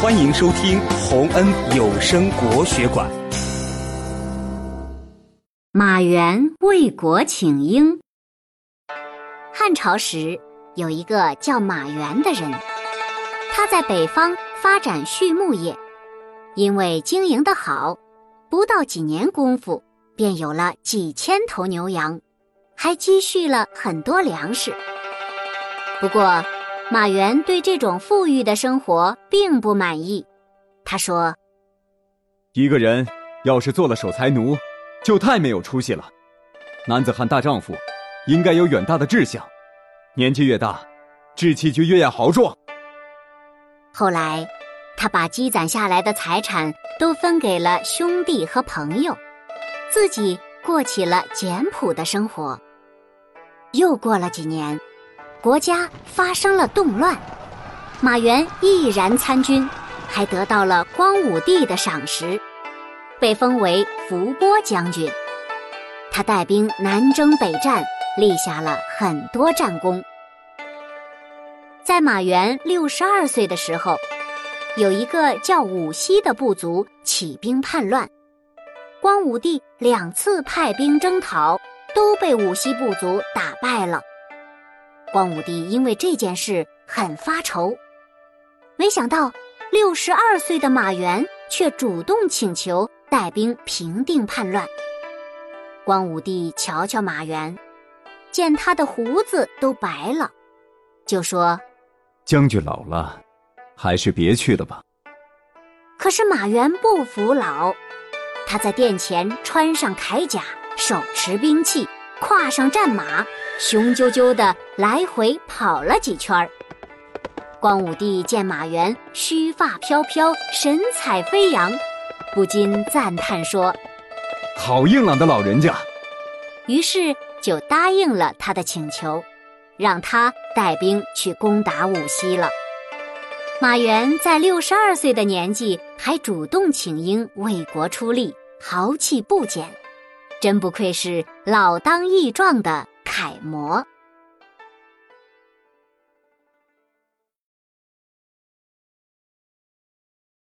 欢迎收听洪恩有声国学馆。马援为国请缨。汉朝时有一个叫马援的人，他在北方发展畜牧业，因为经营得好，不到几年功夫便有了几千头牛羊，还积蓄了很多粮食。不过，马原对这种富裕的生活并不满意，他说：“一个人要是做了守财奴，就太没有出息了。男子汉大丈夫，应该有远大的志向，年纪越大，志气就越要豪壮。”后来，他把积攒下来的财产都分给了兄弟和朋友，自己过起了简朴的生活。又过了几年。国家发生了动乱，马援毅然参军，还得到了光武帝的赏识，被封为伏波将军。他带兵南征北战，立下了很多战功。在马援六十二岁的时候，有一个叫武西的部族起兵叛乱，光武帝两次派兵征讨，都被武西部族打败了。光武帝因为这件事很发愁，没想到六十二岁的马援却主动请求带兵平定叛乱。光武帝瞧瞧马援，见他的胡子都白了，就说：“将军老了，还是别去了吧。”可是马援不服老，他在殿前穿上铠甲，手持兵器。跨上战马，雄赳赳的来回跑了几圈儿。光武帝见马援须发飘飘，神采飞扬，不禁赞叹说：“好硬朗的老人家。”于是就答应了他的请求，让他带兵去攻打武溪了。马援在六十二岁的年纪，还主动请缨为国出力，豪气不减。真不愧是老当益壮的楷模。